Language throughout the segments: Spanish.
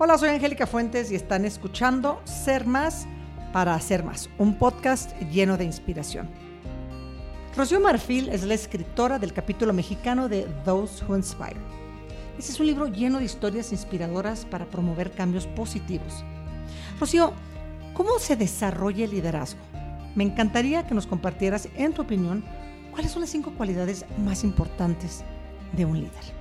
Hola, soy Angélica Fuentes y están escuchando Ser Más para Hacer Más, un podcast lleno de inspiración. Rocío Marfil es la escritora del capítulo mexicano de Those Who Inspire. Ese es un libro lleno de historias inspiradoras para promover cambios positivos. Rocío, ¿cómo se desarrolla el liderazgo? Me encantaría que nos compartieras, en tu opinión, cuáles son las cinco cualidades más importantes de un líder.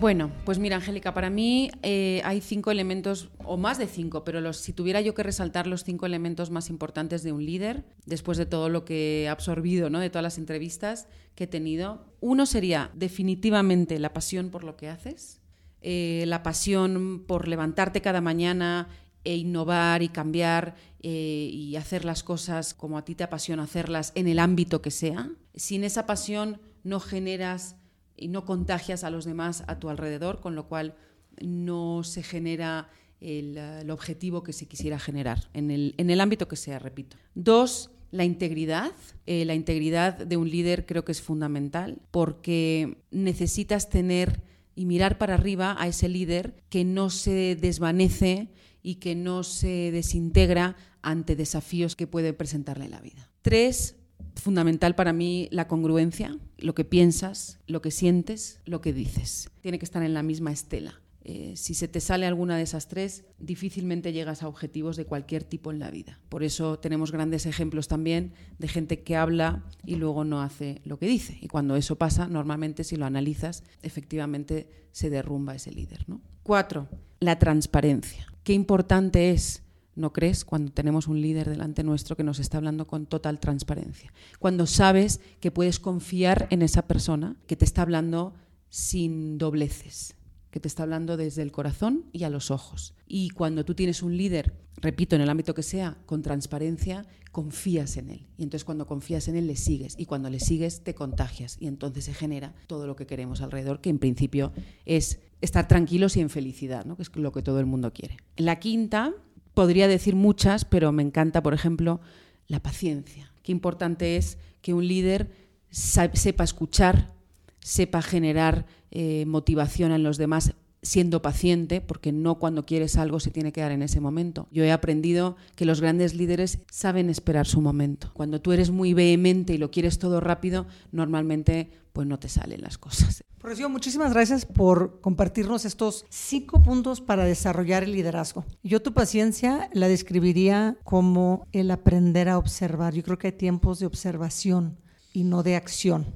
Bueno, pues mira, Angélica, para mí eh, hay cinco elementos, o más de cinco, pero los, si tuviera yo que resaltar los cinco elementos más importantes de un líder, después de todo lo que he absorbido, ¿no? de todas las entrevistas que he tenido, uno sería definitivamente la pasión por lo que haces, eh, la pasión por levantarte cada mañana e innovar y cambiar eh, y hacer las cosas como a ti te apasiona hacerlas en el ámbito que sea. Sin esa pasión no generas y no contagias a los demás a tu alrededor, con lo cual no se genera el, objetivo que se quisiera generar, en el, en el, ámbito que sea, repito. Dos, la integridad. Eh, la integridad de un líder creo que es fundamental porque necesitas tener y mirar para arriba a ese líder que no se desvanece y que no se desintegra ante desafíos que puede presentarle la vida. Tres, fundamental para mí la congruencia, lo que piensas, lo que sientes, lo que dices. Tiene que estar en la misma estela. Eh, si se te sale alguna de esas tres, difícilmente llegas a objetivos de cualquier tipo en la vida. Por eso tenemos grandes ejemplos también de gente que habla y luego no hace lo que dice. Y cuando eso pasa, normalmente si lo analizas, efectivamente se derrumba ese líder. Cuatro, la transparencia. Qué importante es ¿No crees? Cuando tenemos un líder delante nuestro que nos está hablando con total transparencia. Cuando sabes que puedes confiar en esa persona que te está hablando sin dobleces, que te está hablando desde el corazón y a los ojos. Y cuando tú tienes un líder, repito, en el ámbito que sea, con transparencia, confías en él. Y entonces cuando confías en él, le sigues. Y cuando le sigues, te contagias. Y entonces se genera todo lo que queremos alrededor, que en principio es estar tranquilos y en felicidad, ¿no? que es lo que todo el mundo quiere. La quinta podría decir muchas, pero me encanta, por ejemplo, la paciencia. Qué importante es que un líder sepa escuchar, sepa generar eh, motivación en los demás siendo paciente, porque no cuando quieres algo se tiene que dar en ese momento. Yo he aprendido que los grandes líderes saben esperar su momento. Cuando tú eres muy vehemente y lo quieres todo rápido, normalmente pues no te salen las cosas. Profesor, muchísimas gracias por compartirnos estos cinco puntos para desarrollar el liderazgo. Yo tu paciencia la describiría como el aprender a observar. Yo creo que hay tiempos de observación y no de acción.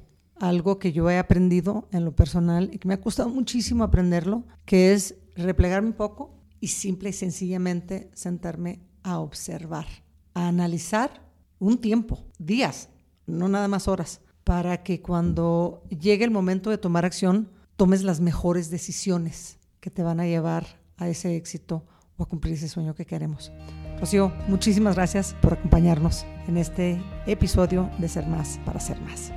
Algo que yo he aprendido en lo personal y que me ha costado muchísimo aprenderlo, que es replegarme un poco y simple y sencillamente sentarme a observar, a analizar un tiempo, días, no nada más horas para que cuando llegue el momento de tomar acción, tomes las mejores decisiones que te van a llevar a ese éxito o a cumplir ese sueño que queremos. Rocío, muchísimas gracias por acompañarnos en este episodio de Ser Más para Ser Más.